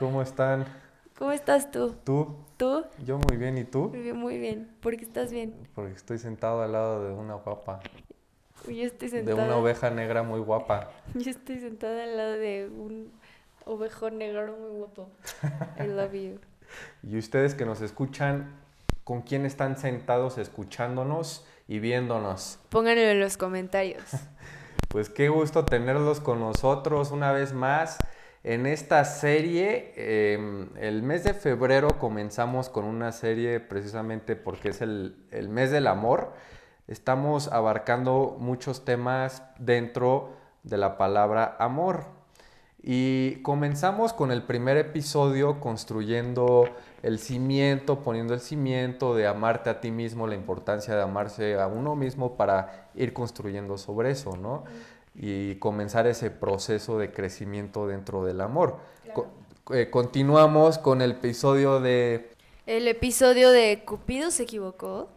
¿Cómo están? ¿Cómo estás tú? ¿Tú? ¿Tú? Yo muy bien, ¿y tú? Muy bien, muy bien. ¿Por qué estás bien? Porque estoy sentado al lado de una guapa. Yo estoy De sentada. una oveja negra muy guapa. Yo estoy sentada al lado de un ovejo negro muy guapo. I love you. Y ustedes que nos escuchan, ¿con quién están sentados escuchándonos y viéndonos? Pónganlo en los comentarios. Pues qué gusto tenerlos con nosotros una vez más. En esta serie, eh, el mes de febrero comenzamos con una serie precisamente porque es el, el mes del amor. Estamos abarcando muchos temas dentro de la palabra amor. Y comenzamos con el primer episodio construyendo el cimiento, poniendo el cimiento de amarte a ti mismo, la importancia de amarse a uno mismo para ir construyendo sobre eso, ¿no? Y comenzar ese proceso de crecimiento dentro del amor. Co- eh, continuamos con el episodio de... El episodio de Cupido se equivocó.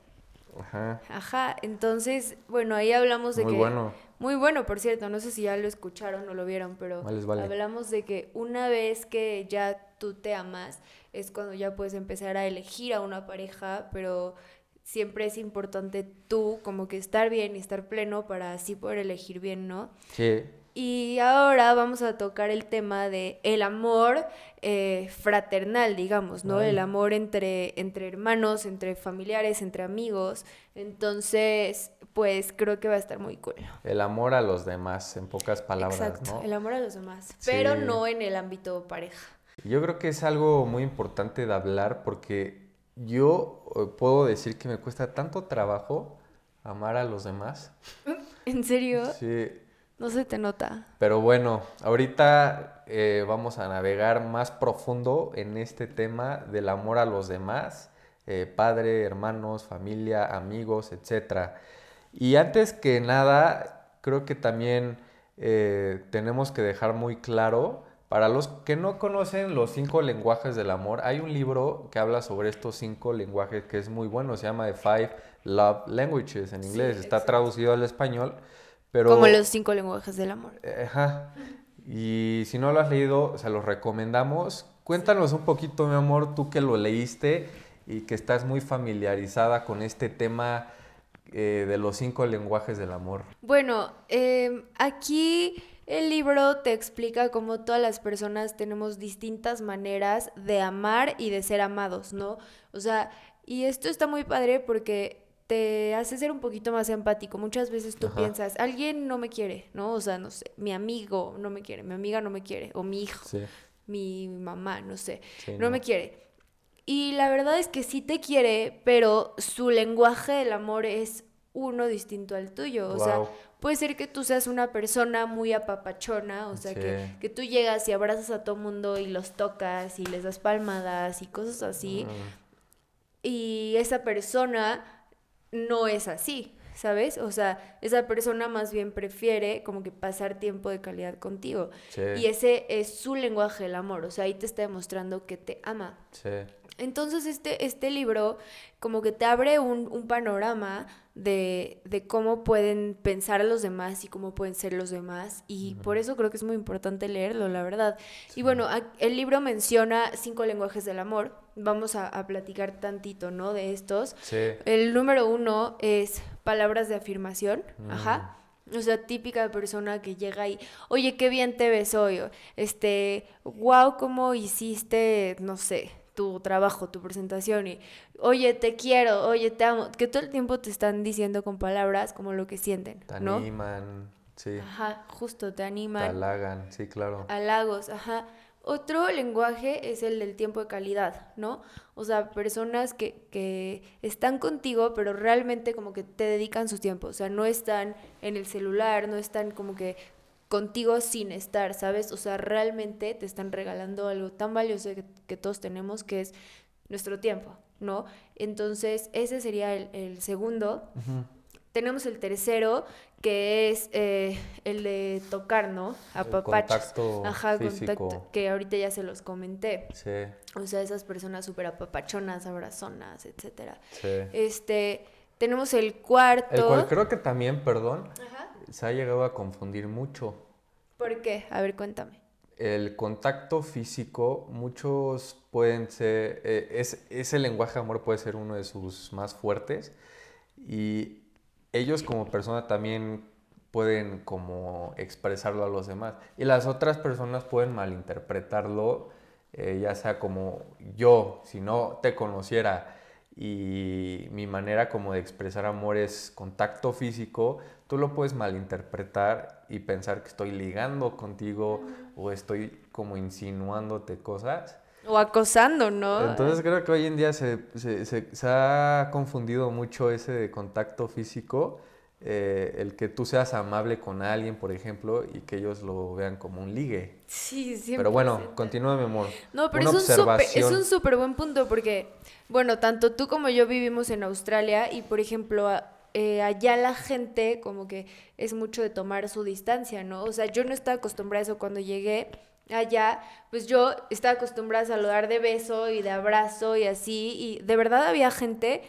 Ajá, Ajá, entonces, bueno, ahí hablamos de muy que... bueno. Muy bueno, por cierto, no sé si ya lo escucharon o lo vieron, pero vale. hablamos de que una vez que ya tú te amas, es cuando ya puedes empezar a elegir a una pareja, pero siempre es importante tú como que estar bien y estar pleno para así poder elegir bien, ¿no? Sí, Y ahora vamos a tocar el tema de el amor eh, fraternal, digamos, ¿no? Ay. El amor entre, entre hermanos, entre familiares, entre amigos. Entonces, pues creo que va a estar muy cool. el amor a los demás, en pocas palabras, Exacto, ¿no? el amor a los demás, Sí. pero no en el ámbito pareja. Yo creo que es algo muy importante de hablar porque yo eh, puedo decir que me cuesta tanto trabajo amar a los demás. ¿En serio? Sí, No se te nota. pero bueno, ahorita eh, vamos a navegar más profundo en este tema del amor a los demás, eh, padre, hermanos, familia, amigos, etcétera. Y antes que nada, creo que también eh, tenemos que dejar muy claro, para los que no conocen los cinco lenguajes del amor, hay un libro que habla sobre estos cinco lenguajes que es muy bueno, se llama The Five Love Languages en Sí, inglés, está exacto. traducido al español, pero... Como los cinco lenguajes del amor. Eh, Ajá. Y si no lo has leído, se los recomendamos. Cuéntanos un poquito, mi amor, tú que lo leíste y que estás muy familiarizada con este tema eh, de los cinco lenguajes del amor. Bueno, em, aquí el libro te explica cómo todas las personas tenemos distintas maneras de amar y de ser amados, ¿no? O sea, y esto está muy padre porque te hace ser un poquito más empático. Muchas veces tú Ajá. piensas, alguien no me quiere, ¿no? O sea, no sé, mi amigo no me quiere, mi amiga no me quiere, o mi hijo, Sí, mi mamá, no sé, sí, no me quiere. Y la verdad es que sí te quiere, pero su lenguaje del amor es uno distinto al tuyo. O sea. Puede ser que tú seas una persona muy apapachona, o sea, que, Sí. que tú llegas y abrazas a todo mundo y los tocas y les das palmadas y cosas así. Y esa persona no es así, ¿sabes? O sea, esa persona más bien prefiere como que pasar tiempo de calidad contigo. sí, Y ese es su lenguaje del amor, o sea, ahí te está demostrando que te ama. sí, Entonces este, este libro como que te abre un, un panorama de, de cómo pueden pensar los demás y cómo pueden ser los demás y por eso creo que es muy importante leerlo, la verdad. Y bueno, a- el libro menciona cinco lenguajes del amor, vamos a, a platicar tantito, ¿no? De estos. sí, El número uno es palabras de afirmación, ajá. O sea, típica persona que llega y, oye, qué bien te ves hoy. Este, wow, cómo hiciste, no sé, tu trabajo, tu presentación. Y, oye, te quiero, oye, te amo. Que todo el tiempo te están diciendo con palabras como lo que sienten, te ¿no? animan, sí, Ajá, justo, te te animan. halagan, sí, claro. Halagos, ajá. Otro lenguaje es el del tiempo de calidad, ¿no? O sea, personas que, que están contigo, pero realmente como que te dedican su tiempo. O sea, no están en el celular, no están como que contigo sin estar, ¿sabes? O sea, realmente te están regalando algo tan valioso que, que todos tenemos, que es nuestro tiempo, ¿no? Entonces, ese sería el, el segundo. Tenemos el tercero, que es eh, el de tocar, ¿no? Apapachos. contacto Ajá, físico. contacto, que ahorita ya se los comenté. Sí, O sea, esas personas súper apapachonas, abrazonas, etcétera. sí. Este, tenemos el cuarto. El cual creo que también, perdón, Ajá. Se ha llegado a confundir mucho. ¿Por qué? A ver, cuéntame. el contacto físico, muchos pueden ser, eh, es, ese lenguaje de amor puede ser uno de sus más fuertes y ellos como persona también pueden como expresarlo a los demás y las otras personas pueden malinterpretarlo, eh, ya sea como yo, si no te conociera y mi manera como de expresar amor es contacto físico, tú lo puedes malinterpretar y pensar que estoy ligando contigo o estoy como insinuándote cosas. O acosando, ¿no? Entonces creo que hoy en día se, se, se, ha confundido mucho ese de contacto físico, eh, el que tú seas amable con alguien, por ejemplo, y que ellos lo vean como un ligue. Sí, siempre. Pero bueno, continúa, mi amor. No, pero es un súper buen punto porque, bueno, tanto tú como yo vivimos en Australia y, por ejemplo, eh, allá la gente como que es mucho de tomar su distancia, ¿no? O sea, yo no estaba acostumbrada a eso cuando llegué allá, pues yo estaba acostumbrada a saludar de beso y de abrazo y así, y de verdad había gente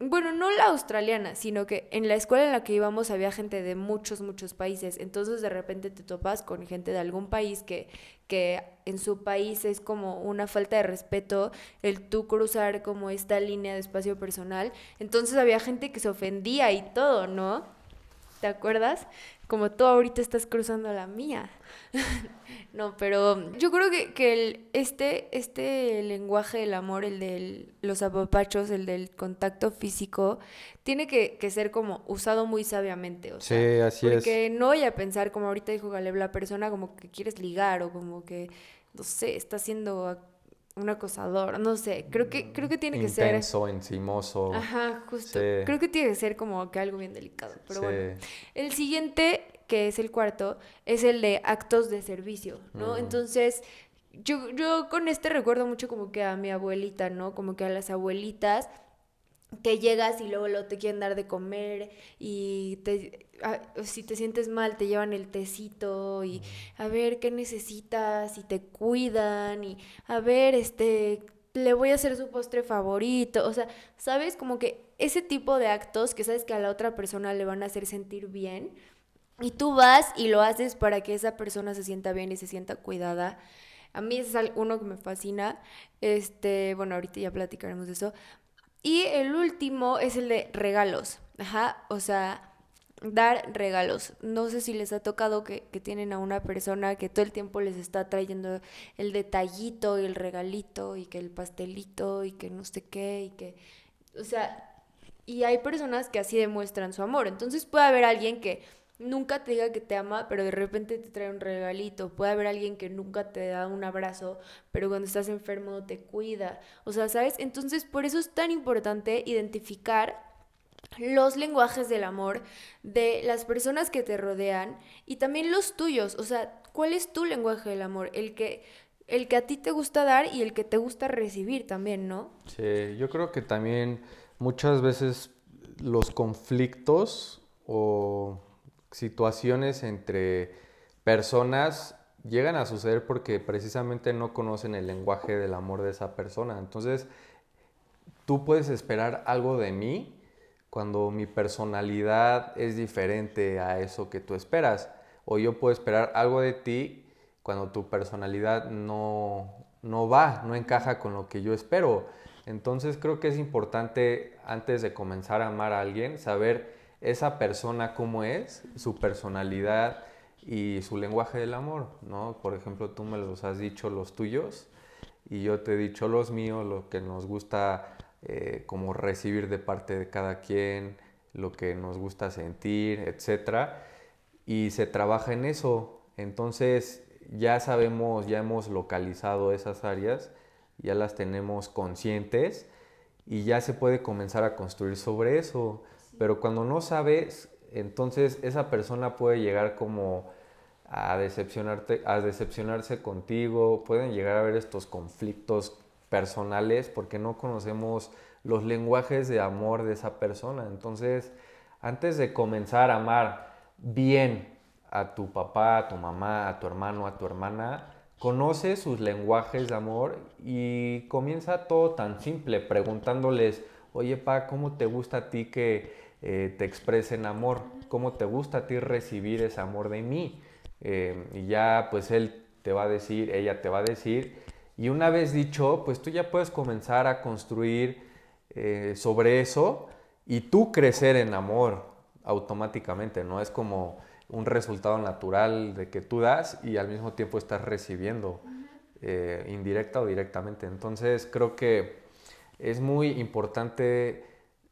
bueno, no la australiana, sino que en la escuela en la que íbamos había gente de muchos, muchos países. Entonces de repente te topas con gente de algún país que, que en su país es como una falta de respeto el tú cruzar como esta línea de espacio personal. Entonces había gente que se ofendía y todo, ¿no? ¿Te acuerdas? Como tú ahorita estás cruzando la mía. no, pero yo creo que, que el, este, este lenguaje del amor, el de los apapachos, el del contacto físico, tiene que, que ser como usado muy sabiamente. O sea, sí, así es. Porque no voy a pensar, como ahorita dijo Galeb, la persona como que quieres ligar o como que, no sé, está haciendo un acosador, no sé, creo que, creo que tiene que ser... Intenso, encimoso. Ajá, justo. Creo que tiene que ser como que algo bien delicado, pero bueno. El siguiente, que es el cuarto, es el de actos de servicio, ¿no? Entonces, yo, yo con este recuerdo mucho como que a mi abuelita, ¿no? Como que a las abuelitas que llegas y luego, lo te quieren dar de comer y te, si te sientes mal te llevan el tecito y a ver qué necesitas y te cuidan y a ver, este, le voy a hacer su postre favorito, o sea, ¿sabes? Como que ese tipo de actos que sabes que a la otra persona le van a hacer sentir bien y tú vas y lo haces para que esa persona se sienta bien y se sienta cuidada. A mí es uno que me fascina. Este, bueno, ahorita ya platicaremos de eso, y el último es el de regalos. Ajá, o sea, dar regalos. No sé si les ha tocado que, tienen a una persona que todo el tiempo les está trayendo el detallito y el regalito y que el pastelito y que no sé qué y que, o sea, y hay personas que así demuestran su amor. Entonces puede haber alguien que nunca te diga que te ama, pero de repente te trae un regalito. Puede haber alguien que nunca te da un abrazo, pero cuando estás enfermo te cuida. O sea, ¿sabes? Entonces, por eso es tan importante identificar los lenguajes del amor de las personas que te rodean y también los tuyos. O sea, ¿cuál es tu lenguaje del amor? El que el que a ti te gusta dar y el que te gusta recibir también, ¿no? Sí, yo creo que también muchas veces los conflictos o situaciones entre personas llegan a suceder porque precisamente no conocen el lenguaje del amor de esa persona. Entonces, tú puedes esperar algo de mí cuando mi personalidad es diferente a eso que tú esperas. O yo puedo esperar algo de ti cuando tu personalidad no, no va, no encaja con lo que yo espero. Entonces creo que es importante antes de comenzar a amar a alguien saber esa persona cómo es, su personalidad y su lenguaje del amor, ¿no? Por ejemplo, tú me los has dicho los tuyos y yo te he dicho los míos, lo que nos gusta eh, como recibir de parte de cada quien, lo que nos gusta sentir, etc. Y se trabaja en eso. Entonces ya sabemos, ya hemos localizado esas áreas, ya las tenemos conscientes y ya se puede comenzar a construir sobre eso. Pero cuando no sabes, entonces esa persona puede llegar como a decepcionarte, a decepcionarse contigo, pueden llegar a haber estos conflictos personales porque no conocemos los lenguajes de amor de esa persona. Entonces, antes de comenzar a amar bien a tu papá, a tu mamá, a tu hermano, a tu hermana, conoce sus lenguajes de amor y comienza todo tan simple, preguntándoles, oye, pa, ¿cómo te gusta a ti que eh, te expresen amor, cómo te gusta a ti recibir ese amor de mí. Eh, y ya pues él te va a decir, ella te va a decir. Y una vez dicho, pues tú ya puedes comenzar a construir eh, sobre eso y tú crecer en amor automáticamente, ¿no? Es como un resultado natural de que tú das y al mismo tiempo estás recibiendo, eh, indirecta o directamente. Entonces creo que es muy importante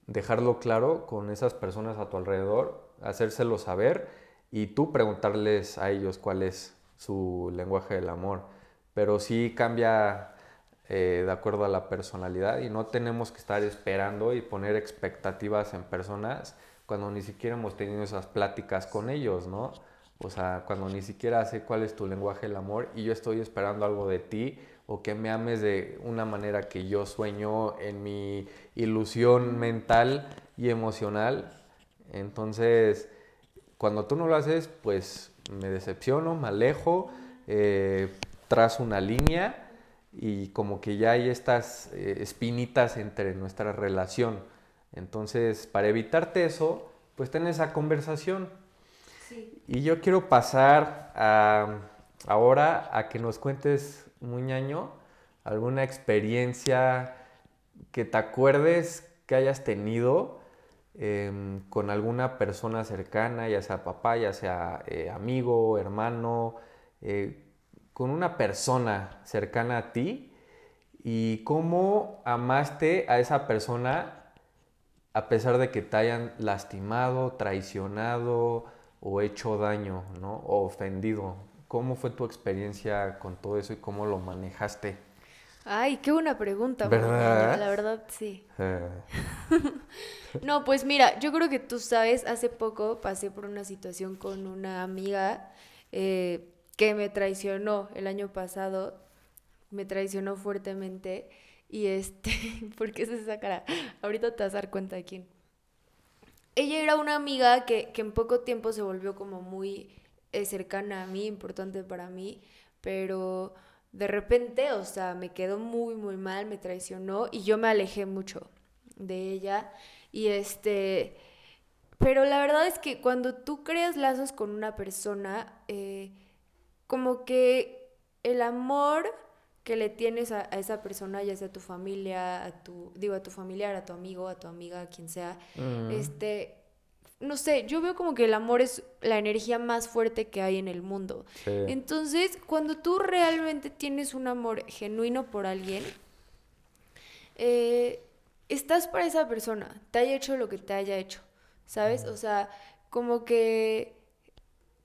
dejarlo claro con esas personas a tu alrededor, hacérselo saber y tú preguntarles a ellos cuál es su lenguaje del amor. Pero sí cambia eh, de acuerdo a la personalidad y no tenemos que estar esperando y poner expectativas en personas cuando ni siquiera hemos tenido esas pláticas con ellos, ¿no? O sea, cuando ni siquiera sé cuál es tu lenguaje del amor y yo estoy esperando algo de ti o que me ames de una manera que yo sueño en mi ilusión mental y emocional. Entonces, cuando tú no lo haces, pues me decepciono, me alejo, eh, trazo una línea y como que ya hay estas eh, espinitas entre nuestra relación. Entonces, para evitarte eso, pues ten esa conversación. Y yo quiero pasar ahora a que nos cuentes, Muñaño, alguna experiencia que te acuerdes que hayas tenido em, con alguna persona cercana, ya sea papá, ya sea eh, amigo, hermano, eh, con una persona cercana a ti y cómo amaste a esa persona a pesar de que te hayan lastimado, traicionado o hecho daño, ¿no? O ofendido. ¿Cómo fue tu experiencia con todo eso y cómo lo manejaste? Ay, qué buena pregunta. ¿Verdad? La verdad, sí. Eh. no, pues mira, yo creo que tú sabes, hace poco pasé por una situación con una amiga eh, que me traicionó el año pasado, me traicionó fuertemente y este, ¿por qué es esa cara? Ahorita te vas a dar cuenta de quién. Ella era una amiga que, en poco tiempo se volvió como muy eh, cercana a mí, importante para mí, pero de repente, o sea, me quedó muy, muy mal, me traicionó y yo me alejé mucho de ella. Y este, pero la verdad es que cuando tú creas lazos con una persona, eh, como que el amor que le tienes a, esa persona, ya sea tu familia, a tu, digo, a tu familiar, a tu amigo, a tu amiga, a quien sea, mm. este, no sé, yo veo como que el amor es la energía más fuerte que hay en el mundo. Entonces, cuando tú realmente tienes un amor genuino por alguien, eh, estás para esa persona, te haya hecho lo que te haya hecho, ¿sabes? O sea, como que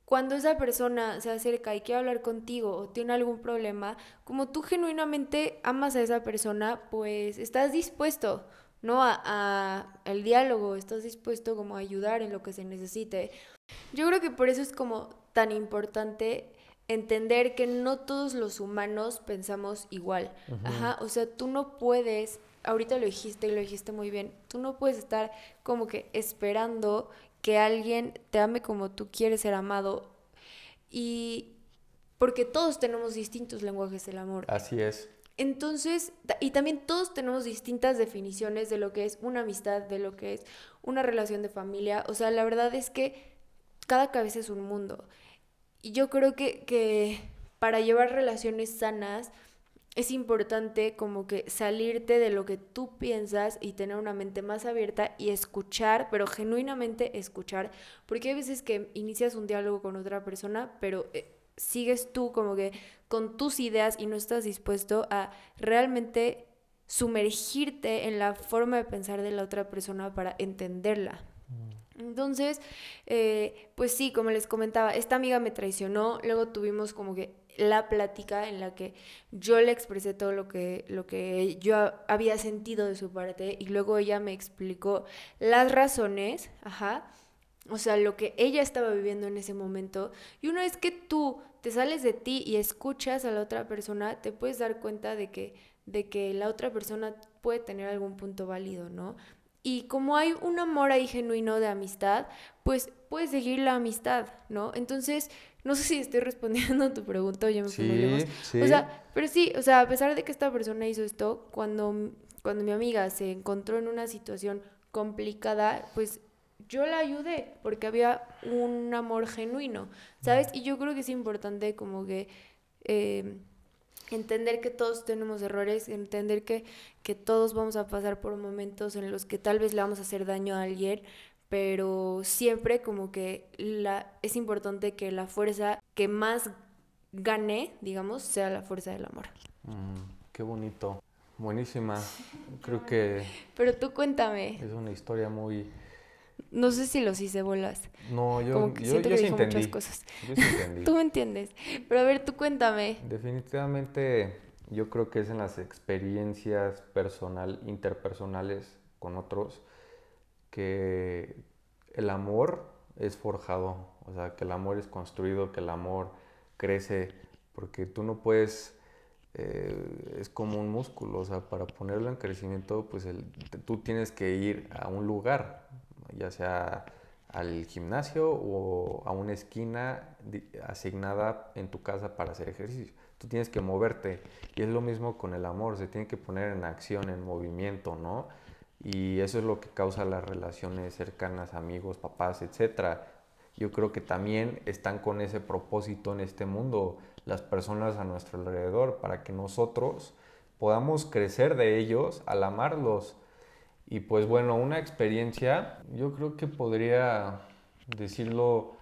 cuando esa persona se acerca y quiere hablar contigo o tiene algún problema, como tú genuinamente amas a esa persona, pues estás dispuesto, ¿no? A, el diálogo, estás dispuesto como a ayudar en lo que se necesite. Yo creo que por eso es como tan importante entender que no todos los humanos pensamos igual. Ajá, o sea, tú no puedes, ahorita lo dijiste y lo dijiste muy bien, tú no puedes estar como que esperando que alguien te ame como tú quieres ser amado y porque todos tenemos distintos lenguajes del amor. Así es. Entonces, y también todos tenemos distintas definiciones de lo que es una amistad, de lo que es una relación de familia. O sea, la verdad es que cada cabeza es un mundo. Y yo creo que, que para llevar relaciones sanas, es importante como que salirte de lo que tú piensas y tener una mente más abierta y escuchar, pero genuinamente escuchar, porque hay veces que inicias un diálogo con otra persona, pero eh, sigues tú como que con tus ideas y no estás dispuesto a realmente sumergirte en la forma de pensar de la otra persona para entenderla. Mm. Entonces, eh, pues sí, como les comentaba, esta amiga me traicionó, luego tuvimos como que la plática en la que yo le expresé todo lo que, lo que yo había sentido de su parte y luego ella me explicó las razones, ajá, o sea, lo que ella estaba viviendo en ese momento. Y una vez que tú te sales de ti y escuchas a la otra persona, te puedes dar cuenta de que, de que la otra persona puede tener algún punto válido, ¿no? Y como hay un amor ahí genuino de amistad, pues puedes seguir la amistad, ¿no? Entonces, no sé si estoy respondiendo a tu pregunta o ya me sí, sí. O sea, pero sí, o sea, a pesar de que esta persona hizo esto, cuando, cuando mi amiga se encontró en una situación complicada, pues yo la ayudé porque había un amor genuino, ¿sabes? Y yo creo que es importante como que eh, entender que todos tenemos errores, entender que, que todos vamos a pasar por momentos en los que tal vez le vamos a hacer daño a alguien, pero siempre como que la, es importante que la fuerza que más gane, digamos, sea la fuerza del amor. Mm, qué bonito. Buenísima. Creo que... Pero tú cuéntame. Es una historia muy... No sé si los hice bolas. No, yo, yo, yo sí entendí. Muchas cosas. Yo sí entendí. tú me entiendes. Pero a ver, tú cuéntame. Definitivamente yo creo que es en las experiencias personal, interpersonales con otros que el amor es forjado, o sea, que el amor es construido, que el amor crece, porque tú no puedes, eh, es como un músculo, o sea, para ponerlo en crecimiento, pues tú tienes que ir a un lugar, ya sea al gimnasio o a una esquina asignada en tu casa para hacer ejercicio. Tú tienes que moverte y es lo mismo con el amor, se tiene que poner en acción, en movimiento, ¿no? Y eso es lo que causa las relaciones cercanas, amigos, papás, etc. Yo creo que también están con ese propósito en este mundo las personas a nuestro alrededor para que nosotros podamos crecer de ellos al amarlos. Y pues bueno, una experiencia, yo creo que podría decirlo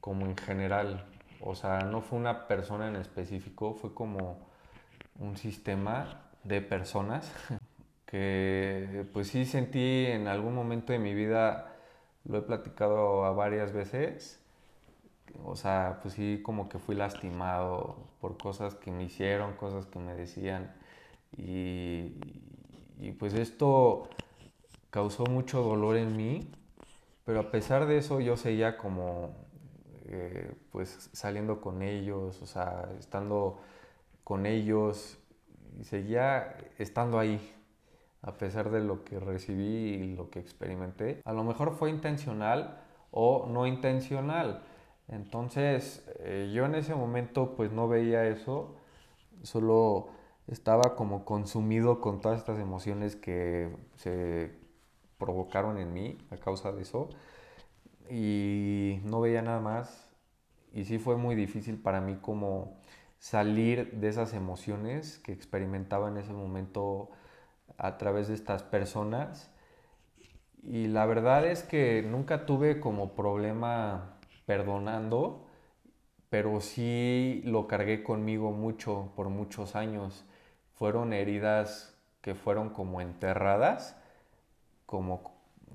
como en general, o sea, no fue una persona en específico, fue como un sistema de personas que pues sí sentí en algún momento de mi vida, lo he platicado a varias veces, o sea, pues sí como que fui lastimado por cosas que me hicieron, cosas que me decían y, y pues esto causó mucho dolor en mí, pero a pesar de eso yo seguía como eh, pues saliendo con ellos, o sea, estando con ellos seguía estando ahí, a pesar de lo que recibí y lo que experimenté. A lo mejor fue intencional o no intencional. Entonces eh, yo en ese momento pues no veía eso, solo estaba como consumido con todas estas emociones que se provocaron en mí a causa de eso y no veía nada más y sí fue muy difícil para mí como salir de esas emociones que experimentaba en ese momento a través de estas personas. Y la verdad es que nunca tuve como problema perdonando, pero sí lo cargué conmigo mucho, por muchos años. Fueron heridas que fueron como enterradas, como,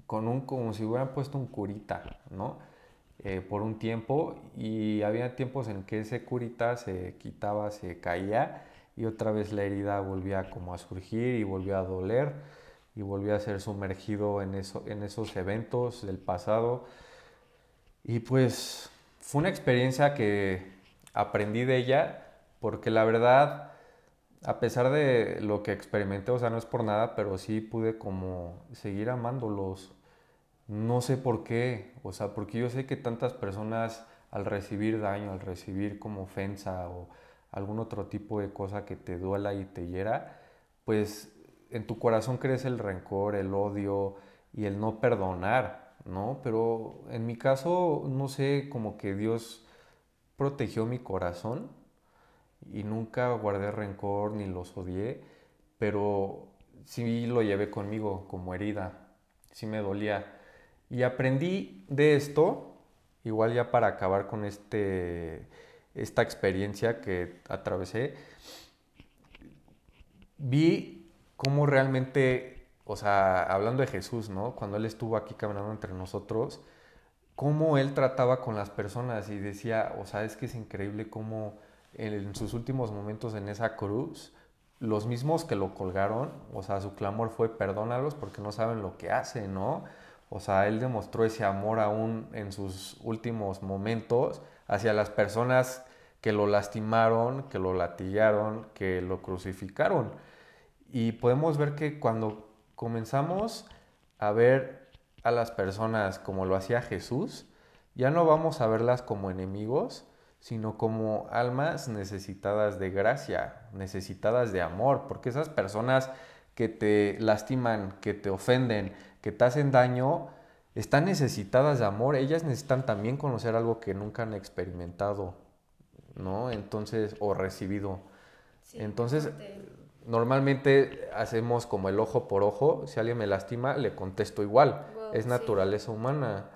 con un, como si hubieran puesto un curita, ¿no? Eh, por un tiempo y había tiempos en que ese curita se quitaba, se caía y otra vez la herida volvía como a surgir y volvía a doler y volvía a ser sumergido en, eso, en esos eventos del pasado. Y pues fue una experiencia que aprendí de ella porque la verdad, a pesar de lo que experimenté, o sea, no es por nada, pero sí pude como seguir amándolos. No sé por qué, o sea, porque yo sé que tantas personas al recibir daño, al recibir como ofensa o algún otro tipo de cosa que te duela y te hiera, pues en tu corazón crece el rencor, el odio y el no perdonar, ¿no? Pero en mi caso, no sé, como que Dios protegió mi corazón y nunca guardé rencor ni los odié, pero sí lo llevé conmigo como herida, sí me dolía. Y aprendí de esto, igual ya para acabar con este esta experiencia que atravesé, vi cómo realmente, o sea, hablando de Jesús, ¿no? Cuando Él estuvo aquí caminando entre nosotros, cómo Él trataba con las personas y decía, o sea, es que es increíble cómo en sus últimos momentos en esa cruz, los mismos que lo colgaron, o sea, su clamor fue perdónalos porque no saben lo que hacen, ¿no? O sea, él demostró ese amor aún en sus últimos momentos hacia las personas que lo lastimaron, que lo latillaron, que lo crucificaron. Y podemos ver que cuando comenzamos a ver a las personas como lo hacía Jesús, ya no vamos a verlas como enemigos, sino como almas necesitadas de gracia, necesitadas de amor, porque esas personas que te lastiman, que te ofenden, que te hacen daño, están necesitadas de amor, ellas necesitan también conocer algo que nunca han experimentado, ¿no? Entonces, o recibido. Entonces, normalmente hacemos como el ojo por ojo, si alguien me lastima, le contesto igual, es naturaleza humana,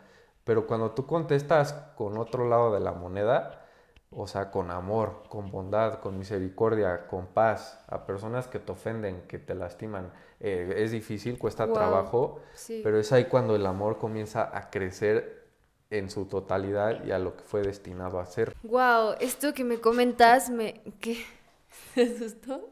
pero cuando tú contestas con otro lado de la moneda, o sea, con amor, con bondad, con misericordia, con paz, a personas que te ofenden, que te lastiman. Eh, es difícil, cuesta trabajo, pero es ahí cuando el amor comienza a crecer en su totalidad y a lo que fue destinado a ser. Wow, esto que me comentas me... ¿Qué? ¿Te asustó?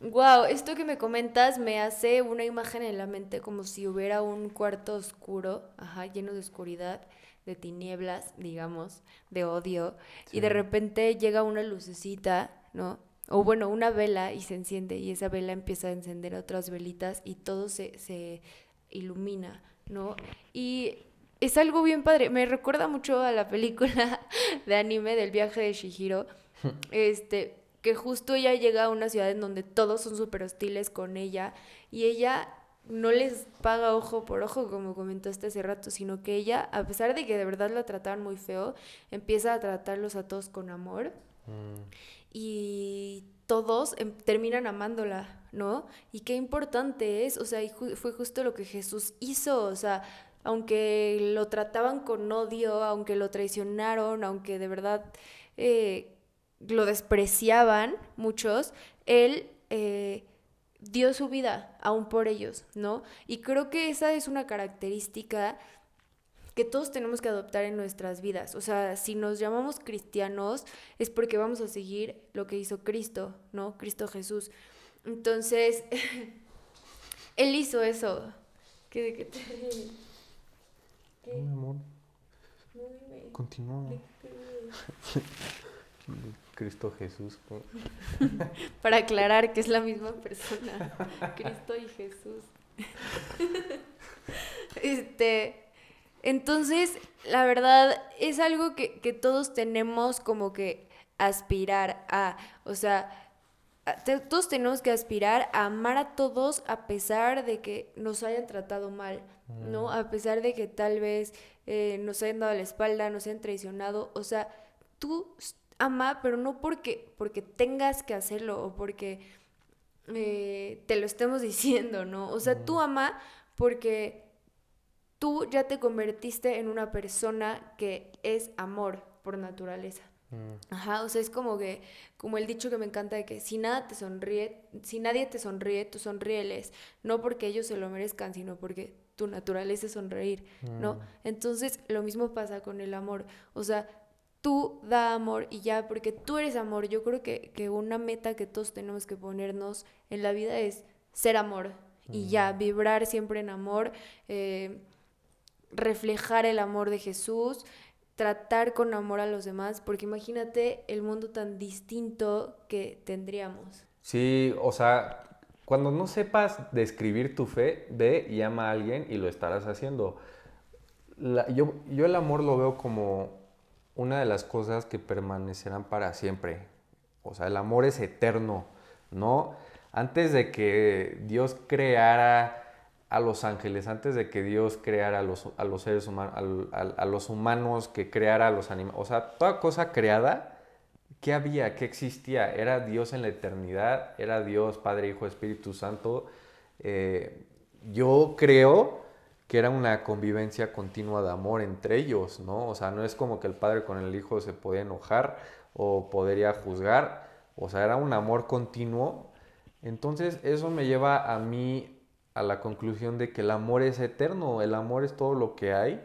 Wow, esto que me comentas me hace una imagen en la mente como si hubiera un cuarto oscuro, ajá, lleno de oscuridad de tinieblas, digamos, de odio, y de repente llega una lucecita, ¿no? O bueno, una vela y se enciende y esa vela empieza a encender otras velitas y todo se, se ilumina, ¿no? Y es algo bien padre, me recuerda mucho a la película de anime del viaje de Shihiro, este, que justo ella llega a una ciudad en donde todos son súper hostiles con ella y ella no les paga ojo por ojo, como comentaste hace rato, sino que ella, a pesar de que de verdad la trataban muy feo, empieza a tratarlos a todos con amor. Mm. Y todos em, terminan amándola, ¿no? Y qué importante es, o sea, fue justo lo que Jesús hizo, o sea, aunque lo trataban con odio, aunque lo traicionaron, aunque de verdad eh, lo despreciaban muchos, él... Eh, dio su vida aún por ellos, ¿no? Y creo que esa es una característica que todos tenemos que adoptar en nuestras vidas. O sea, si nos llamamos cristianos es porque vamos a seguir lo que hizo Cristo, ¿no? Cristo Jesús. Entonces, Él hizo eso. ¿Qué, qué te... ¿Qué? Mi amor. Continúa. Cristo Jesús. Para aclarar que es la misma persona, Cristo y Jesús. este, entonces, la verdad es algo que, que todos tenemos como que aspirar a, o sea, todos tenemos que aspirar a amar a todos a pesar de que nos hayan tratado mal, ¿no? Mm. A pesar de que tal vez eh, nos hayan dado la espalda, nos hayan traicionado, o sea, tú ama, pero no porque, porque tengas que hacerlo o porque eh, te lo estemos diciendo, ¿no? O sea, tú ama porque tú ya te convertiste en una persona que es amor por naturaleza. Mm. Ajá, o sea, es como que, como el dicho que me encanta de que si nada te sonríe, si nadie te sonríe, tú sonríeles, no porque ellos se lo merezcan, sino porque tu naturaleza es sonreír, ¿no? Mm. Entonces, lo mismo pasa con el amor, o sea, tú da amor y ya, porque tú eres amor. Yo creo que, una meta que todos tenemos que ponernos en la vida es ser amor y ya, vibrar siempre en amor, eh, reflejar el amor de Jesús, tratar con amor a los demás, porque imagínate el mundo tan distinto que tendríamos. Sí, o sea, cuando no sepas describir tu fe, ve y ama a alguien y lo estarás haciendo. yo, yo el amor lo veo como una de las cosas que permanecerán para siempre. O sea, el amor es eterno, ¿no? Antes de que Dios creara a los ángeles, antes de que Dios creara a los, a los seres humanos, a, los humanos, que creara a los animales, o sea, toda cosa creada, ¿qué había? ¿Qué existía? Era Dios en la eternidad, era Dios, Padre, Hijo, Espíritu Santo. Eh, yo creo que era una convivencia continua de amor entre ellos, ¿no? O sea, no es como que el padre con el hijo se podía enojar o podría juzgar, o sea, era un amor continuo. Entonces, eso me lleva a mí a la conclusión de que el amor es eterno, el amor es todo lo que hay,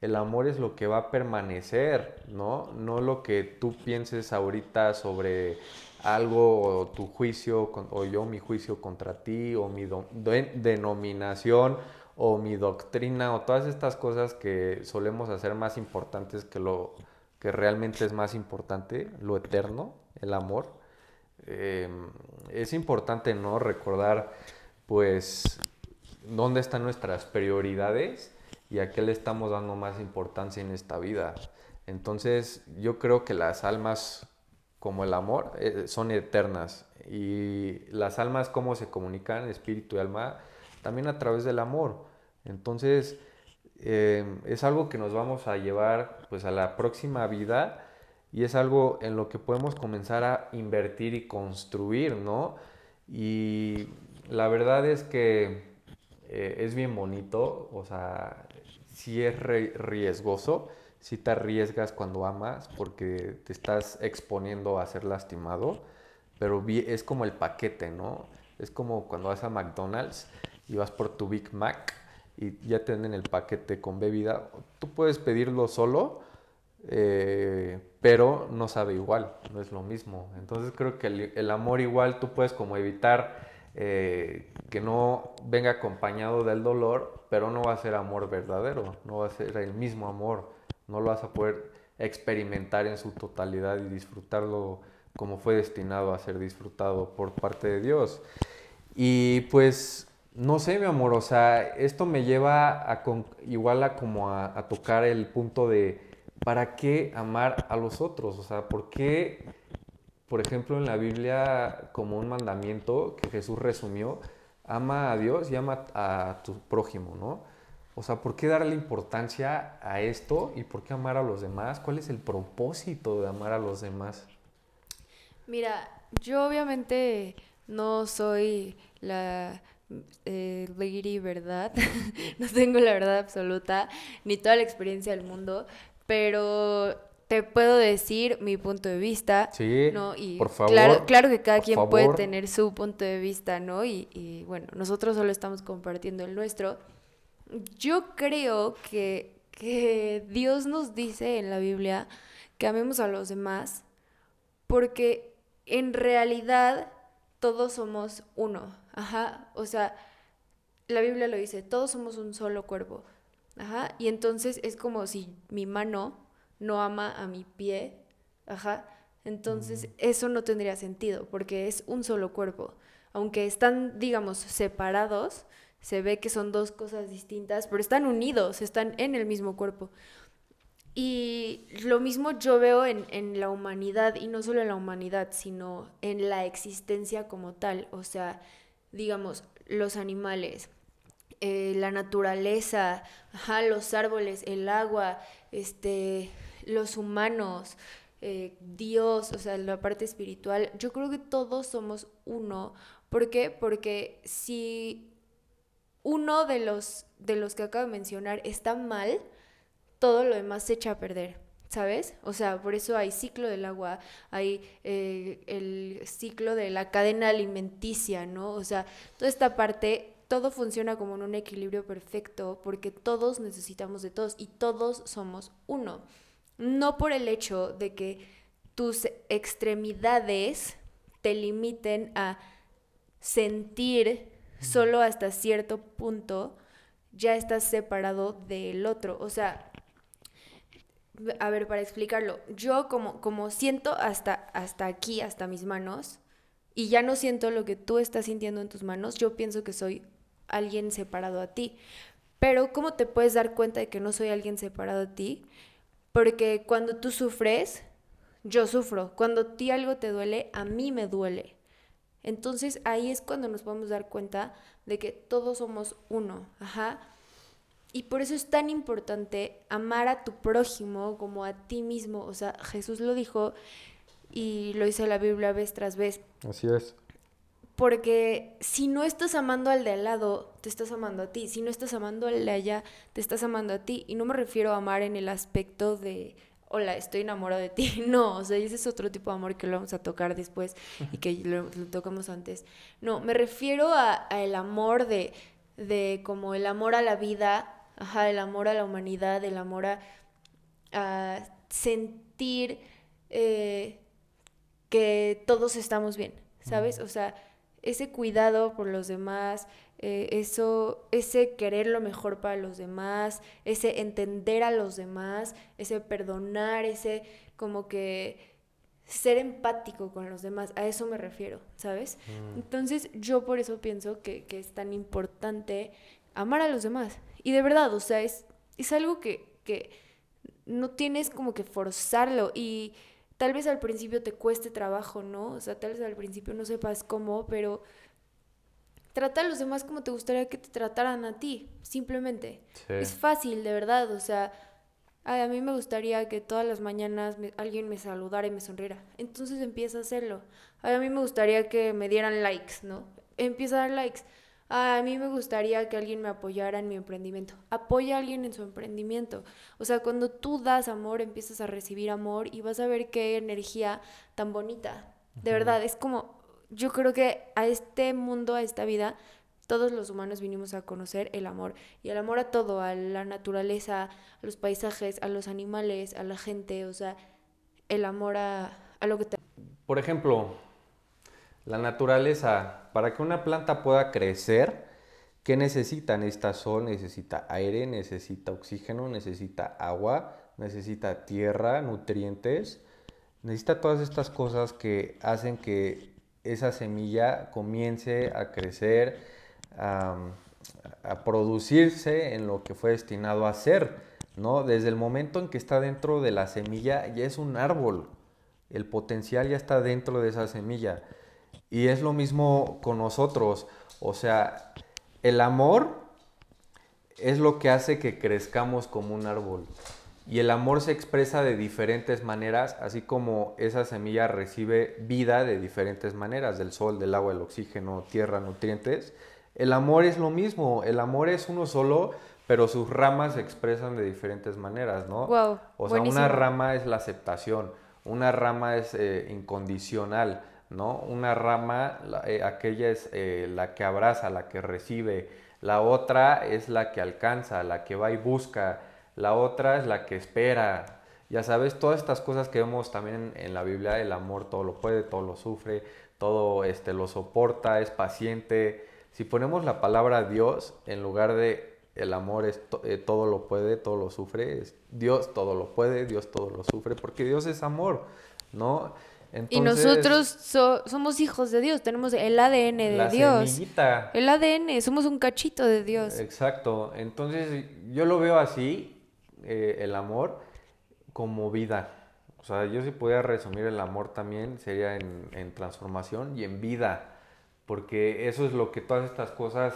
el amor es lo que va a permanecer, ¿no? No lo que tú pienses ahorita sobre algo o tu juicio o yo mi juicio contra ti o mi denominación o mi doctrina o todas estas cosas que solemos hacer más importantes que lo que realmente es más importante, lo eterno, el amor. Em, es importante, ¿no? Recordar, pues, dónde están nuestras prioridades y a qué le estamos dando más importancia en esta vida. Entonces, yo creo que las almas, como el amor, eh, son eternas. Y las almas, cómo se comunican, espíritu y alma, también a través del amor. Entonces, em, es algo que nos vamos a llevar pues a la próxima vida y es algo en lo que podemos comenzar a invertir y construir, ¿no? Y la verdad es que eh, es bien bonito, o sea, si es riesgoso, si te arriesgas cuando amas porque te estás exponiendo a ser lastimado, pero es como el paquete, ¿no? Es como cuando vas a McDonald's y vas por tu Big Mac y ya tienen el paquete con bebida. Tú puedes pedirlo solo, eh, pero no sabe igual, no es lo mismo. Entonces creo que el, amor igual tú puedes como evitar eh, que no venga acompañado del dolor, pero no va a ser amor verdadero, no va a ser el mismo amor, no lo vas a poder experimentar en su totalidad y disfrutarlo como fue destinado a ser disfrutado por parte de Dios. Y pues, no sé, mi amor, o sea, esto me lleva a igual a como a tocar el punto de ¿para qué amar a los otros? O sea, ¿por qué, por ejemplo, en la Biblia, como un mandamiento que Jesús resumió, ama a Dios y ama a tu prójimo, ¿no? O sea, ¿por qué darle importancia a esto y por qué amar a los demás? ¿Cuál es el propósito de amar a los demás? Mira, yo obviamente no soy la eh, lady verdad, no tengo la verdad absoluta, ni toda la experiencia del mundo, pero te puedo decir mi punto de vista. Sí, ¿no? Y por favor. Claro, claro que cada quien puede tener su punto de vista, ¿no? Y, y, bueno, nosotros solo estamos compartiendo el nuestro. Yo creo que, que Dios nos dice en la Biblia que amemos a los demás porque en realidad todos somos uno. Ajá, o sea, la Biblia lo dice, todos somos un solo cuerpo. Ajá. Y entonces es como si mi mano no ama a mi pie. Ajá. Entonces eso no tendría sentido porque es un solo cuerpo. Aunque están, digamos, separados, se ve que son dos cosas distintas, pero están unidos, están en el mismo cuerpo. Y lo mismo yo veo en, en, la humanidad, y no solo en la humanidad, sino en la existencia como tal. O sea, digamos, los animales, eh, la naturaleza, los árboles, el agua, este, los humanos, eh, Dios, o sea, la parte espiritual, yo creo que todos somos uno. ¿Por qué? Porque si uno de los, de los que acabo de mencionar está mal, todo lo demás se echa a perder. ¿Sabes? O sea, por eso hay ciclo del agua, hay eh, el ciclo de la cadena alimenticia, ¿no? O sea, toda esta parte todo funciona como en un equilibrio perfecto porque todos necesitamos de todos y todos somos uno. No por el hecho de que tus extremidades te limiten a sentir solo hasta cierto punto, ya estás separado del otro. O sea, a ver, para explicarlo, yo como, como siento hasta, hasta aquí, hasta mis manos, y ya no siento lo que tú estás sintiendo en tus manos, yo pienso que soy alguien separado a ti. Pero ¿cómo te puedes dar cuenta de que no soy alguien separado a ti? Porque cuando tú sufres, yo sufro. Cuando a ti algo te duele, a mí me duele. Entonces ahí es cuando nos podemos dar cuenta de que todos somos uno. Ajá. Y por eso es tan importante amar a tu prójimo como a ti mismo. O sea, Jesús lo dijo y lo dice la Biblia vez tras vez. Así es. Porque si no estás amando al de al lado, te estás amando a ti. Si no estás amando al de allá, te estás amando a ti. Y no me refiero a amar en el aspecto de, hola, estoy enamorado de ti. No, o sea, ese es otro tipo de amor que lo vamos a tocar después y que lo, tocamos antes. No, me refiero a, el amor de, de como el amor a la vida, ajá, el amor a la humanidad, el amor a, sentir eh, que todos estamos bien, ¿sabes? O sea ese cuidado por los demás, eh, eso, ese querer lo mejor para los demás, ese entender a los demás, ese perdonar, ese como que ser empático con los demás, a eso me refiero, ¿sabes? Mm. Entonces yo por eso pienso que, es tan importante amar a los demás. Y de verdad, o sea, es, es algo que, que no tienes como que forzarlo y tal vez al principio te cueste trabajo, ¿no? O sea, tal vez al principio no sepas cómo, pero trata a los demás como te gustaría que te trataran a ti, simplemente. Es fácil, de verdad, o sea, a mí me gustaría que todas las mañanas alguien me saludara y me sonriera. Entonces empieza a hacerlo. a mí me gustaría que me dieran likes, ¿no? Empieza a dar likes. A mí me gustaría que alguien me apoyara en mi emprendimiento. Apoya a alguien en su emprendimiento. O sea, cuando tú das amor, empiezas a recibir amor y vas a ver qué energía tan bonita. De verdad, es como, yo creo que a este mundo, a esta vida, todos los humanos vinimos a conocer el amor. Y el amor a todo, a la naturaleza, a los paisajes, a los animales, a la gente, o sea, el amor a, lo que te... Por ejemplo, la naturaleza, para que una planta pueda crecer, ¿qué necesita? Necesita sol, necesita aire, necesita oxígeno, necesita agua, necesita tierra, nutrientes, necesita todas estas cosas que hacen que esa semilla comience a crecer, a, producirse en lo que fue destinado a ser, ¿no? Desde el momento en que está dentro de la semilla ya es un árbol, el potencial ya está dentro de esa semilla. Y es lo mismo con nosotros, o sea, el amor es lo que hace que crezcamos como un árbol. Y el amor se expresa de diferentes maneras, así como esa semilla recibe vida de diferentes maneras, del sol, del agua, del oxígeno, tierra, nutrientes. El amor es lo mismo, el amor es uno solo, pero sus ramas se expresan de diferentes maneras, ¿no? Wow, o sea, una rama es la aceptación, una rama es eh, incondicional, Una rama, eh, aquella es eh, la que abraza, la que recibe, la otra es la que alcanza, la que va y busca, la otra es la que espera. Ya sabes, todas estas cosas que vemos también en la Biblia, el amor todo lo puede, todo lo sufre, todo este, lo soporta, es paciente. Si ponemos la palabra Dios en lugar de el amor es eh, todo lo puede, todo lo sufre, es Dios todo lo puede, Dios todo lo sufre, porque Dios es amor, ¿no? Y nosotros somos hijos de Dios, tenemos el ADN de la Dios. Semillita. El ADN, somos un cachito de Dios. Exacto, entonces yo lo veo así, eh, el amor como vida. O sea, yo si pudiera resumir el amor también sería en, transformación y en vida, porque eso es lo que todas estas cosas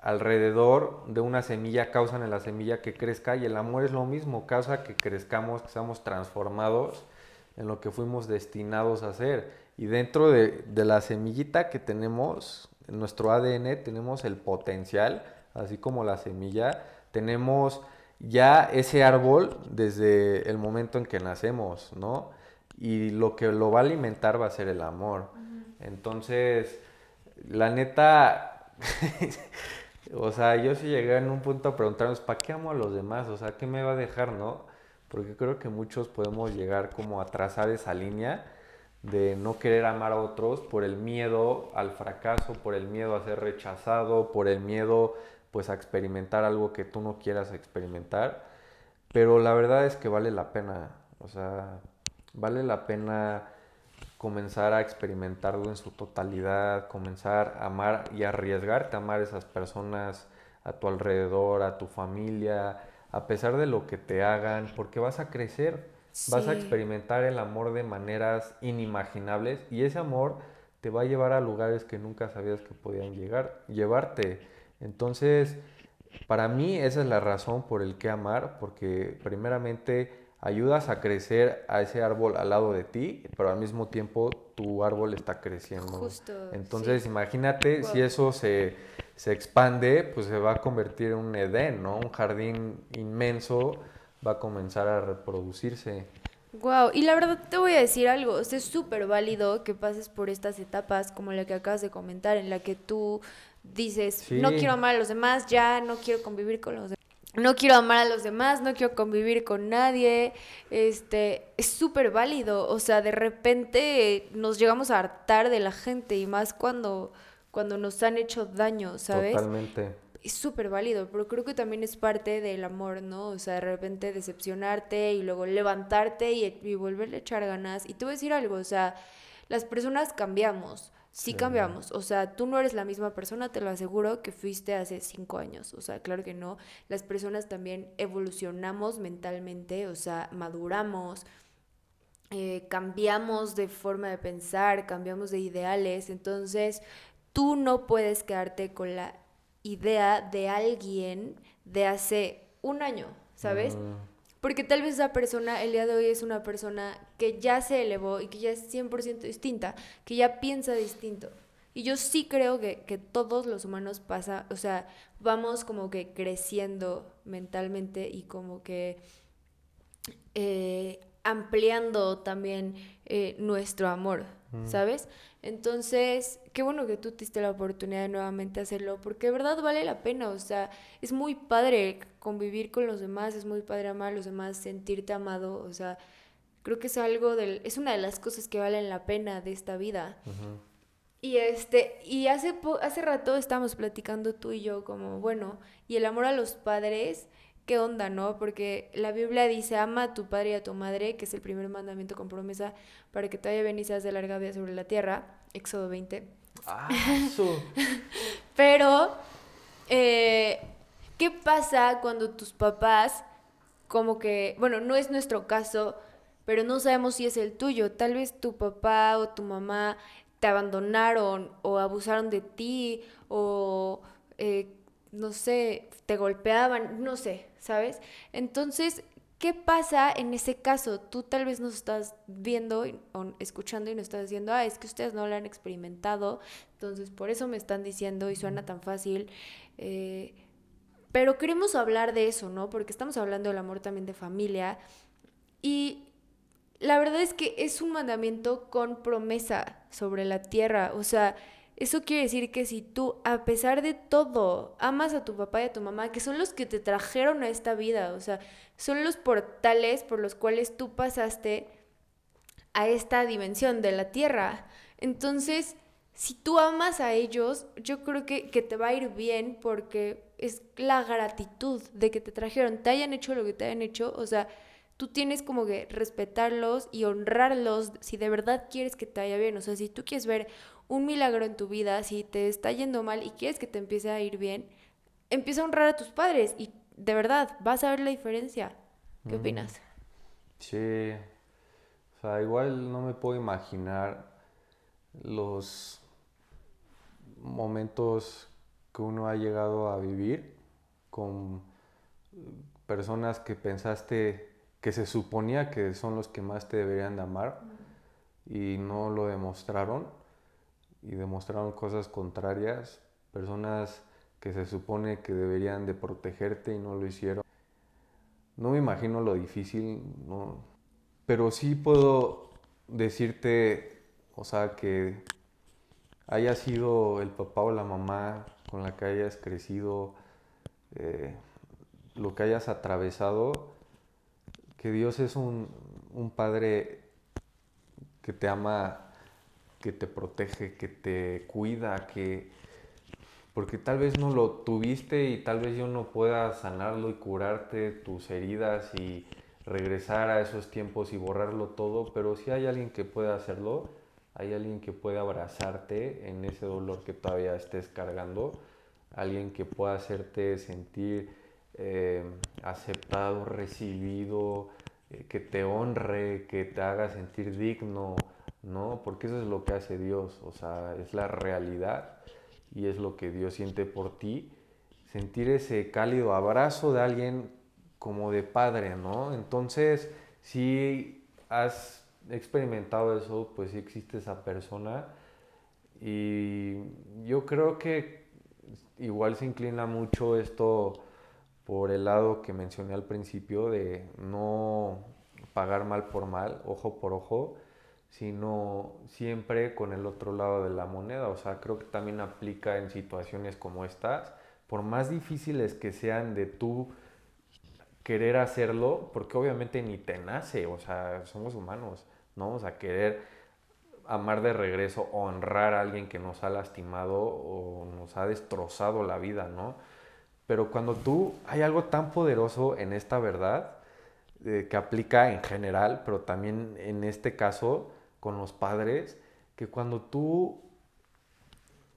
alrededor de una semilla causan en la semilla que crezca y el amor es lo mismo, causa que crezcamos, que seamos transformados en lo que fuimos destinados a ser. Y dentro de, de la semillita que tenemos, en nuestro ADN, tenemos el potencial, así como la semilla, tenemos ya ese árbol desde el momento en que nacemos, ¿no? Y lo que lo va a alimentar va a ser el amor. Entonces, la neta, o sea, yo sí llegué en un punto a preguntarnos, ¿para qué amo a los demás? O sea, ¿qué me va a dejar, no? Porque creo que muchos podemos llegar como a trazar esa línea de no querer amar a otros por el miedo al fracaso, por el miedo a ser rechazado, por el miedo pues a experimentar algo que tú no quieras experimentar, pero la verdad es que vale la pena, o sea, vale la pena comenzar a experimentarlo en su totalidad, comenzar a amar y arriesgarte a amar a esas personas a tu alrededor, a tu familia, a pesar de lo que te hagan, porque vas a crecer, vas a experimentar el amor de maneras inimaginables y ese amor te va a llevar a lugares que nunca sabías que podían llegar, llevarte. Entonces, para mí esa es la razón por el que amar, porque primeramente ayudas a crecer a ese árbol al lado de ti, pero al mismo tiempo tu árbol está creciendo. Justo, Entonces, imagínate si eso se, se, expande, pues se va a convertir en un Edén, ¿no? Un jardín inmenso va a comenzar a reproducirse. Wow, y la verdad te voy a decir algo, es súper válido que pases por estas etapas como la que acabas de comentar, en la que tú dices, no quiero amar a los demás, ya no quiero convivir con los demás. No quiero amar a los demás, no quiero convivir con nadie. Este, es súper válido. O sea, de repente nos llegamos a hartar de la gente y más cuando, cuando nos han hecho daño, ¿sabes? Totalmente. Es súper válido, pero creo que también es parte del amor, ¿no? O sea, de repente decepcionarte y luego levantarte y, y volverle a echar ganas. Y te voy a decir algo, o sea, las personas cambiamos sí cambiamos. O sea, tú no eres la misma persona, te lo aseguro, que fuiste hace cinco años. O sea, claro que no. Las personas también evolucionamos mentalmente, o sea, maduramos, eh, cambiamos de forma de pensar, cambiamos de ideales. Entonces, tú no puedes quedarte con la idea de alguien de hace un año, ¿sabes? Porque tal vez esa persona el día de hoy es una persona que ya se elevó y que ya es 100% distinta, que ya piensa distinto. Y yo sí creo que, que, todos los humanos pasa, o sea, vamos como que creciendo mentalmente y como que eh, ampliando también eh, nuestro amor, mm. ¿sabes? Entonces, qué bueno que tú te diste la oportunidad de nuevamente hacerlo, porque de verdad vale la pena, o sea, es muy padre convivir con los demás, es muy padre amar a los demás, sentirte amado, o sea, creo que es algo del, es una de las cosas que valen la pena de esta vida. Y este, y hace hace rato estábamos platicando tú y yo como, bueno, y el amor a los padres qué onda, ¿no? Porque la Biblia dice, ama a tu padre y a tu madre, que es el primer mandamiento con promesa para que y seas de larga vida sobre la tierra, Éxodo 20. Ah, eso. Pero, eh, ¿qué pasa cuando tus papás, como que, bueno, no es nuestro caso, pero no sabemos si es el tuyo? Tal vez tu papá o tu mamá te abandonaron o abusaron de ti o... Eh, no sé, te golpeaban, no sé, ¿sabes? Entonces, ¿qué pasa en ese caso? Tú tal vez nos estás viendo o escuchando y nos estás diciendo, ah, es que ustedes no lo han experimentado, entonces por eso me están diciendo y suena tan fácil. Eh, pero queremos hablar de eso, ¿no? Porque estamos hablando del amor también de familia y la verdad es que es un mandamiento con promesa sobre la tierra, o sea, eso quiere decir que si tú, a pesar de todo, amas a tu papá y a tu mamá, que son los que te trajeron a esta vida, o sea, son los portales por los cuales tú pasaste a esta dimensión de la tierra. Entonces, si tú amas a ellos, yo creo que, que, te va a ir bien porque es la gratitud de que te trajeron, te hayan hecho lo que te hayan hecho, o sea, tú tienes como que respetarlos y honrarlos si de verdad quieres que te vaya bien, o sea, si tú quieres ver un milagro en tu vida, si te está yendo mal y quieres que te empiece a ir bien, empieza a honrar a tus padres y de verdad vas a ver la diferencia. ¿Qué opinas? Sí, o sea, igual no me puedo imaginar los momentos que uno ha llegado a vivir con personas que pensaste que se suponía que son los que más te deberían de amar y no lo demostraron y demostraron cosas contrarias, personas que se supone que deberían de protegerte y no lo hicieron. No me imagino lo difícil, no. pero sí puedo decirte, o sea, que haya sido el papá o la mamá con la que hayas crecido, eh, lo que hayas atravesado, que Dios es un, un Padre que te ama que te protege, que te cuida, que... Porque tal vez no lo tuviste y tal vez yo no pueda sanarlo y curarte tus heridas y regresar a esos tiempos y borrarlo todo, pero si hay alguien que pueda hacerlo, hay alguien que puede abrazarte en ese dolor que todavía estés cargando, alguien que pueda hacerte sentir eh, aceptado, recibido, eh, que te honre, que te haga sentir digno, ¿no? Porque eso es lo que hace Dios, o sea, es la realidad y es lo que Dios siente por ti. Sentir ese cálido abrazo de alguien como de padre, ¿no? Entonces, si has experimentado eso, pues sí existe esa persona y yo creo que igual se inclina mucho esto por el lado que mencioné al principio de no pagar mal por mal, ojo por ojo, sino siempre con el otro lado de la moneda. O sea, creo que también aplica en situaciones como estas, por más difíciles que sean de tú querer hacerlo, porque obviamente ni te nace, o sea, somos humanos, no vamos a querer amar de regreso, honrar a alguien que nos ha lastimado o nos ha destrozado la vida, ¿no? Pero cuando tú, hay algo tan poderoso en esta verdad, eh, que aplica en general, pero también en este caso, con los padres, que cuando tú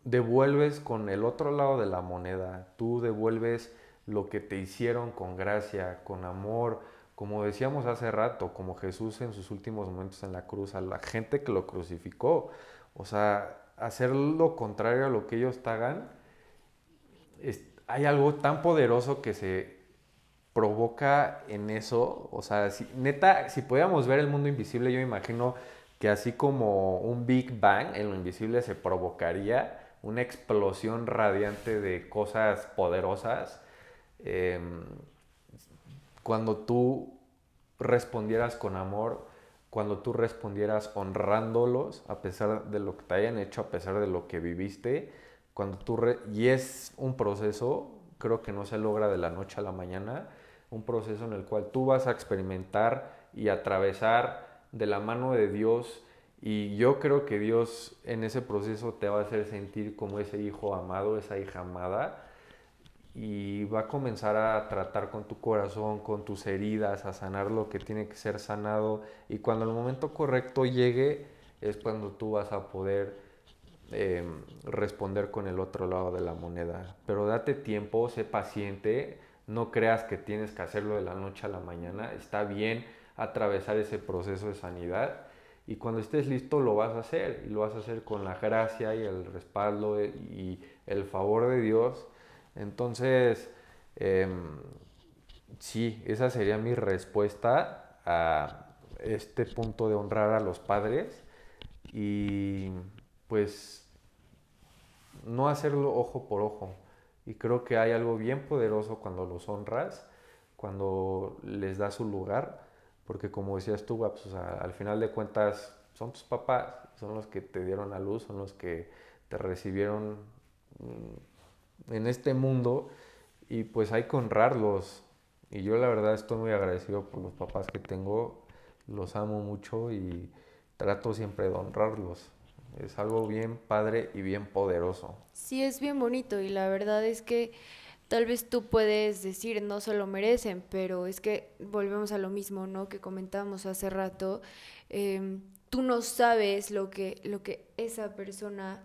devuelves con el otro lado de la moneda, tú devuelves lo que te hicieron con gracia, con amor, como decíamos hace rato, como Jesús en sus últimos momentos en la cruz, a la gente que lo crucificó. O sea, hacer lo contrario a lo que ellos hagan, hay algo tan poderoso que se provoca en eso, o sea, si, neta, si pudiéramos ver el mundo invisible, yo imagino que así como un Big Bang en lo invisible se provocaría una explosión radiante de cosas poderosas, em, cuando tú respondieras con amor, cuando tú respondieras honrándolos a pesar de lo que te hayan hecho, a pesar de lo que viviste, cuando tú y es un proceso, creo que no se logra de la noche a la mañana, un proceso en el cual tú vas a experimentar y atravesar de la mano de Dios y yo creo que Dios en ese proceso te va a hacer sentir como ese hijo amado, esa hija amada y va a comenzar a tratar con tu corazón, con tus heridas, a sanar lo que tiene que ser sanado y cuando el momento correcto llegue es cuando tú vas a poder em, responder con el otro lado de la moneda. Pero date tiempo, sé paciente, no creas que tienes que hacerlo de la noche a la mañana, está bien atravesar ese proceso de sanidad. Y cuando estés listo lo vas a hacer. Y lo vas a hacer con la gracia y el respaldo y el favor de Dios. Entonces, em, sí, esa sería mi respuesta a este punto de honrar a los padres. Y pues no hacerlo ojo por ojo. Y creo que hay algo bien poderoso cuando los honras, cuando les das su lugar, porque como decías tú, pues, al final de cuentas son tus papás, son los que te dieron a luz, son los que te recibieron mm, en este mundo y pues hay que honrarlos. Y yo la verdad estoy muy agradecido por los papás que tengo, los amo mucho y trato siempre de honrarlos. Es algo bien padre y bien poderoso. Sí, es bien bonito y la verdad es que tal vez tú puedes decir no se lo merecen, pero es que volvemos a lo mismo, ¿no? Que comentábamos hace rato. Em, tú no sabes lo que, lo que esa persona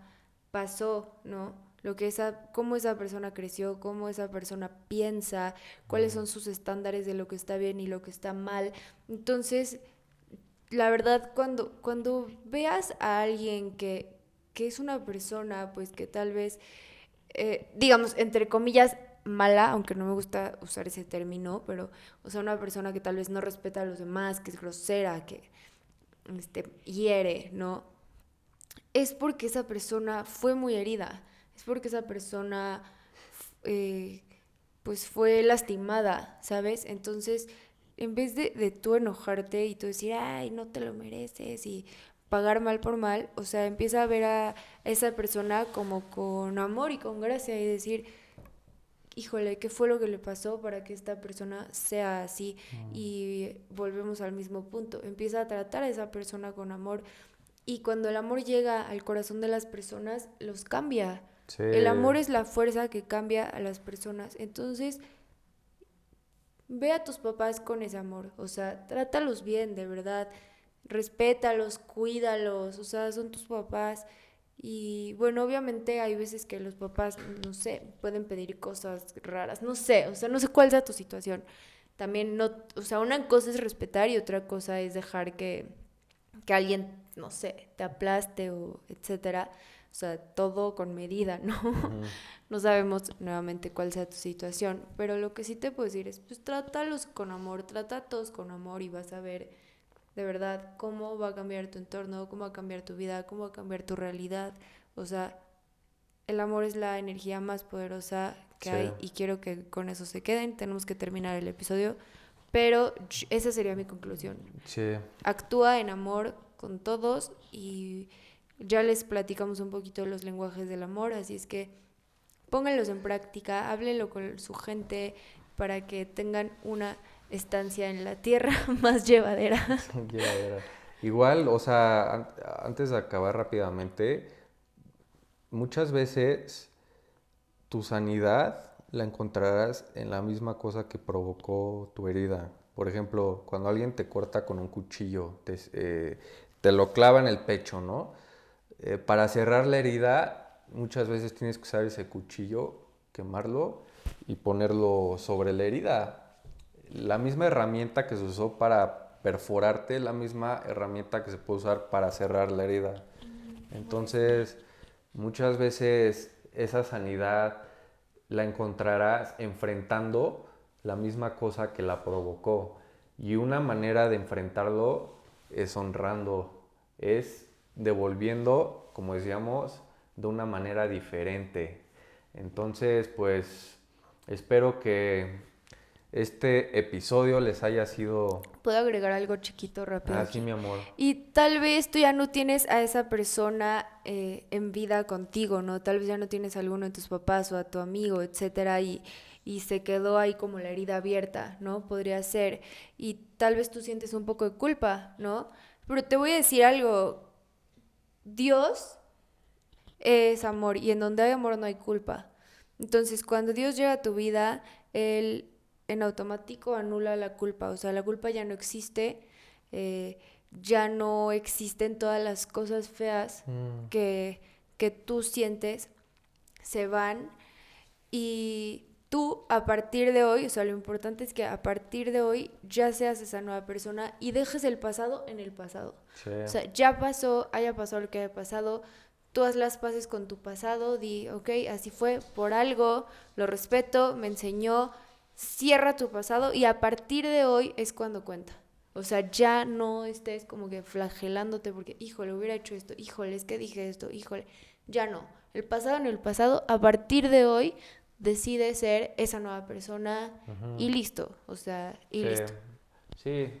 pasó, ¿no? lo que esa, cómo esa persona creció, cómo esa persona piensa, cuáles son sus estándares de lo que está bien y lo que está mal. Entonces, la verdad, cuando, cuando veas a alguien que, que es una persona, pues que tal vez, eh, digamos, entre comillas, mala, aunque no me gusta usar ese término, pero, o sea, una persona que tal vez no respeta a los demás, que es grosera, que este, hiere, ¿no? Es porque esa persona fue muy herida es porque esa persona eh, pues fue lastimada, ¿sabes? Entonces, en vez de, de tú enojarte y tú decir, ay, no te lo mereces y pagar mal por mal, o sea, empieza a ver a esa persona como con amor y con gracia y decir, híjole, ¿qué fue lo que le pasó para que esta persona sea así? Mm. Y volvemos al mismo punto, empieza a tratar a esa persona con amor y cuando el amor llega al corazón de las personas, los cambia. El amor es la fuerza que cambia a las personas. Entonces, ve a tus papás con ese amor. O sea, trátalos bien, de verdad. Respétalos, cuídalos. O sea, son tus papás. Y bueno, obviamente hay veces que los papás, no sé, pueden pedir cosas raras. No sé, o sea, no sé cuál sea tu situación. También no, o sea, una cosa es respetar y otra cosa es dejar que, que alguien, no sé, te aplaste o etcétera. O sea, todo con medida, ¿no? no sabemos nuevamente cuál sea tu situación, pero lo que sí te puedo decir es, pues trátalos con amor, trata a todos con amor y vas a ver de verdad cómo va a cambiar tu entorno, cómo va a cambiar tu vida, cómo va a cambiar tu realidad. O sea, el amor es la energía más poderosa que hay y quiero que con eso se queden. Tenemos que terminar el episodio, pero esa sería mi conclusión. Sí. Actúa en amor con todos y ya les platicamos un poquito de los lenguajes del amor, así es que pónganlos en práctica, háblenlo con su gente para que tengan una estancia en la tierra más llevadera. Igual, o sea, antes de acabar rápidamente, muchas veces tu sanidad la encontrarás en la misma cosa que provocó tu herida. Por ejemplo, cuando alguien te corta con un cuchillo, te, eh, lo clava en el pecho, ¿no? Eh, para cerrar la herida, muchas veces tienes que usar ese cuchillo, quemarlo y ponerlo sobre la herida. La misma herramienta que se usó para perforarte, la misma herramienta que se puede usar para cerrar la herida. Entonces, muchas veces esa sanidad la encontrarás enfrentando la misma cosa que la provocó. Y una manera de enfrentarlo es honrando, es devolviendo, como decíamos, de una manera diferente. Entonces, pues espero que este episodio les haya sido... ¿Puedo agregar algo chiquito rápido? Ah, sí, mi amor. Y tal vez tú ya no tienes a esa persona eh, en vida contigo, ¿no? Tal vez ya no tienes a alguno de tus papás o a tu amigo, etcétera, y, y se quedó ahí como la herida abierta, ¿no? Podría ser. Y tal vez tú sientes un poco de culpa, ¿no? Pero te voy a decir algo. Dios es amor y en donde hay amor no hay culpa. Entonces, cuando Dios llega a tu vida, Él en automático anula la culpa, o sea, la culpa ya no existe, eh, ya no existen todas las cosas feas Mm. que, que tú sientes, se van y tú a partir de hoy, o sea, lo importante es que a partir de hoy ya seas esa nueva persona y dejes el pasado en el pasado. Sí. O sea, ya pasó, haya pasado lo que haya pasado, tú haz las paces con tu pasado, di, ok, así fue, por algo, lo respeto, me enseñó, cierra tu pasado y a partir de hoy es cuando cuenta. O sea, ya no estés como que flagelándote porque, híjole, hubiera hecho esto, híjole, es que dije esto, híjole, ya no. El pasado en el pasado, a partir de hoy, decide ser esa nueva persona y listo. O sea, y sí. listo. Sí,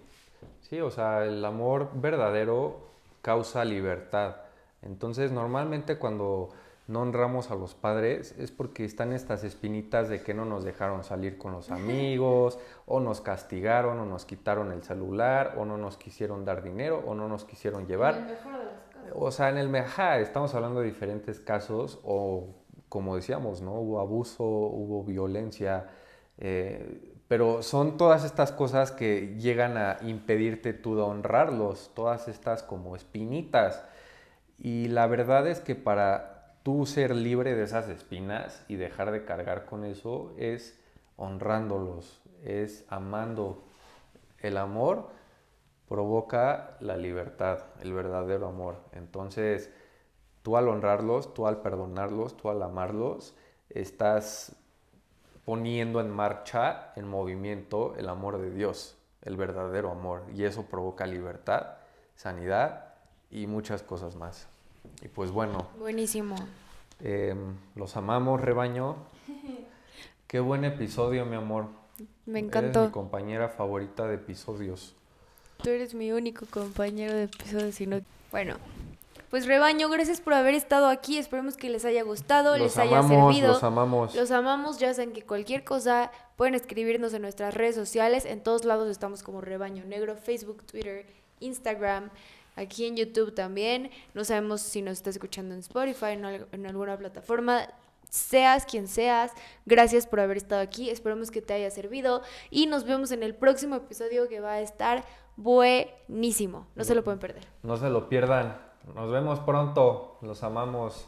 sí, o sea, el amor verdadero causa libertad. Entonces, normalmente cuando no honramos a los padres es porque están estas espinitas de que no nos dejaron salir con los amigos, o nos castigaron, o nos quitaron el celular, o no nos quisieron dar dinero, o no nos quisieron llevar. O sea, en el mejor estamos hablando de diferentes casos, o como decíamos, ¿no? Hubo abuso, hubo violencia, eh, pero son todas estas cosas que llegan a impedirte tú de honrarlos, todas estas como espinitas. Y la verdad es que para tú ser libre de esas espinas y dejar de cargar con eso es honrándolos, es amando. El amor provoca la libertad, el verdadero amor. Entonces, tú al honrarlos, tú al perdonarlos, tú al amarlos, estás poniendo en marcha, en movimiento, el amor de Dios, el verdadero amor. Y eso provoca libertad, sanidad y muchas cosas más. Y pues bueno. Buenísimo. Eh, los amamos, rebaño. Qué buen episodio, mi amor. Me Eres encantó. mi compañera favorita de episodios. Tú eres mi único compañero de episodios y no... Bueno, pues rebaño, gracias por haber estado aquí. Esperemos que les haya gustado, Los les haya servido. los amamos. Los amamos, ya saben que cualquier cosa pueden escribirnos en nuestras redes sociales. En todos lados estamos como Rebaño Negro, Facebook, Twitter, Instagram, aquí en YouTube también. No sabemos si nos está escuchando en Spotify, en, en alguna plataforma. Seas quien seas, gracias por haber estado aquí. Esperemos que te haya servido y nos vemos en el próximo episodio que va a estar buenísimo. No se lo pueden perder. No se lo pierdan. Nos vemos pronto. Los amamos.